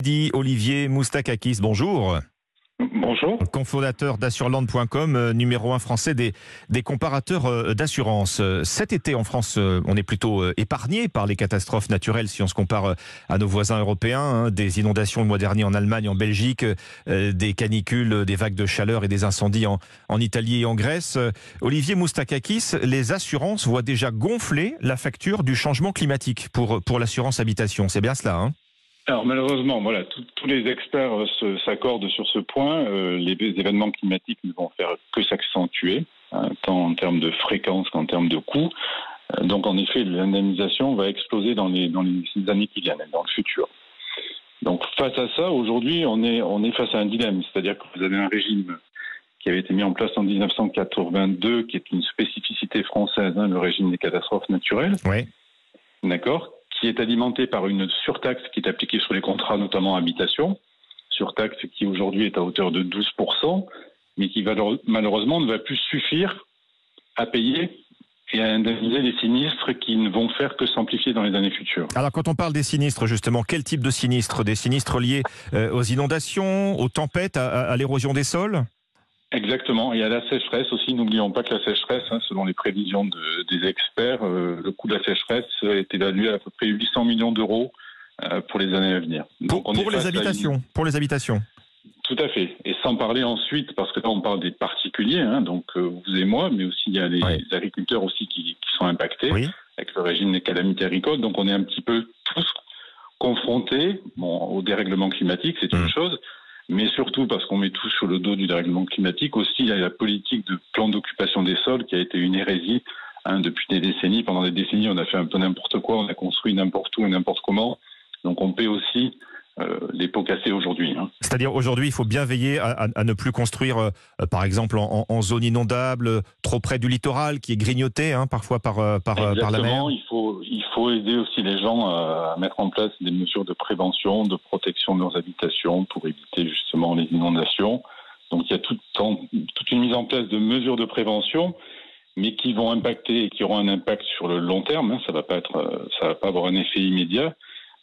Dit Olivier Moustakakis, bonjour. Bonjour. Cofondateur d'assureland.com, euh, numéro un français des, des comparateurs euh, d'assurance. Euh, Cet été en France, on est plutôt épargné par les catastrophes naturelles si on se compare à nos voisins européens. Hein. des inondations le mois dernier en Allemagne, en Belgique, des canicules, des vagues de chaleur et des incendies en, en Italie et en Grèce. Olivier Moustakakis, les assurances voient déjà gonfler la facture du changement climatique pour, pour l'assurance habitation. C'est bien cela, hein? Alors malheureusement, voilà, tous les experts euh, s'accordent sur ce point. Euh, les événements climatiques ne vont faire que s'accentuer, hein, tant en termes de fréquence qu'en termes de coûts. Euh, donc en effet, l'indemnisation va exploser dans les, dans les années qui viennent, dans le futur. Donc face à ça, aujourd'hui, on est, on est face à un dilemme, c'est-à-dire que vous avez un régime qui avait été mis en place en 1982, qui est une spécificité française, hein, le régime des catastrophes naturelles. Oui. D'accord qui est alimenté par une surtaxe qui est appliquée sur les contrats, notamment habitation, surtaxe qui aujourd'hui est à hauteur de 12%, mais qui malheureusement ne va plus suffire à payer et à indemniser les sinistres qui ne vont faire que s'amplifier dans les années futures. Alors quand on parle des sinistres, justement, quel type de sinistres? Des sinistres liés euh, aux inondations, aux tempêtes, à l'érosion des sols? Exactement. Et à la sécheresse aussi, n'oublions pas que la sécheresse, hein, selon les prévisions des experts, euh, le coût de la sécheresse est évalué à, à peu près 800 millions d'euros euh, pour les années à venir. Donc, pour, les habitations, pour les habitations Tout à fait. Et sans parler ensuite, parce que là on parle des particuliers, hein, donc euh, vous et moi, mais aussi il y a les, agriculteurs aussi qui, sont impactés avec le régime des calamités agricoles. Donc on est un petit peu tous confrontés bon, au dérèglement climatique, c'est une mmh. chose mais surtout parce qu'on met tout sur le dos du dérèglement climatique. Aussi, il y a la politique de plan d'occupation des sols qui a été une hérésie hein, depuis des décennies. Pendant des décennies, on a fait un peu n'importe quoi, on a construit n'importe où et n'importe comment. Donc on paie aussi les pots cassés aujourd'hui. Hein. C'est-à-dire aujourd'hui, il faut bien veiller à, ne plus construire, euh, par exemple, en, zone inondable, trop près du littoral, qui est grignoté hein, parfois par, euh, par, par, la mer. Il faut, il faut aider aussi les gens à mettre en place des mesures de prévention, de protection de leurs habitations pour éviter justement les inondations. Donc il y a tout, toute une mise en place de mesures de prévention mais qui vont impacter et qui auront un impact sur le long terme. Hein. Ça va pas être, ça va pas avoir un effet immédiat.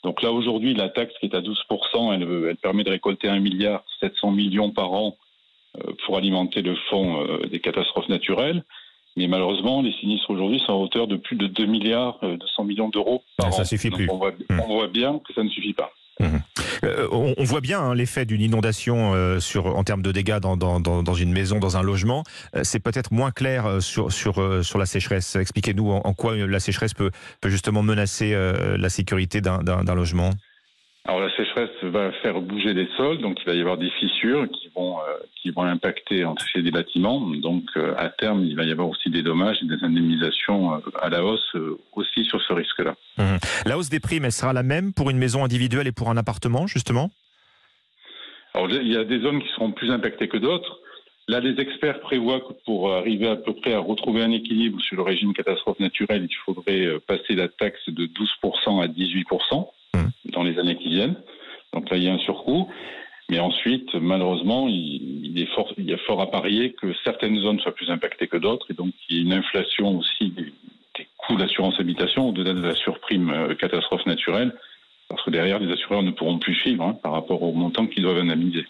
Donc là, aujourd'hui, la taxe qui est à 12%, elle, elle permet de récolter 1 milliard 700 millions par an euh, pour alimenter le fonds euh, des catastrophes naturelles. Mais malheureusement, les sinistres aujourd'hui sont à hauteur de plus de 2 milliards 200 euh, millions d'euros par an. Ça suffit plus. On voit, mmh. on voit bien que ça ne suffit pas. Mmh. Euh, on, voit bien hein, l'effet d'une inondation euh, sur, en termes de dégâts dans, une maison, dans un logement. Euh, c'est peut-être moins clair sur, sur, la sécheresse. Expliquez-nous en, quoi la sécheresse peut justement menacer la sécurité d'un logement. Alors la sécheresse va faire bouger les sols, donc il va y avoir des fissures qui vont euh, qui vont impacter en fait des bâtiments. Donc euh, à terme, il va y avoir aussi des dommages et des indemnisations euh, à la hausse aussi sur ce risque-là. Mmh. La hausse des primes, elle sera la même pour une maison individuelle et pour un appartement, justement? Alors il y a des zones qui seront plus impactées que d'autres. Là, les experts prévoient que pour arriver à peu près à retrouver un équilibre sur le régime catastrophe naturelle, il faudrait passer la taxe de 12% à 18% dans Donc là, il y a un surcoût. Mais ensuite, malheureusement, il, est y a fort à parier que certaines zones soient plus impactées que d'autres, et donc il y a une inflation aussi des, coûts d'assurance habitation au-delà de la surprime euh, catastrophe naturelle, parce que derrière, les assureurs ne pourront plus suivre hein, par rapport au montant qu'ils doivent indemniser.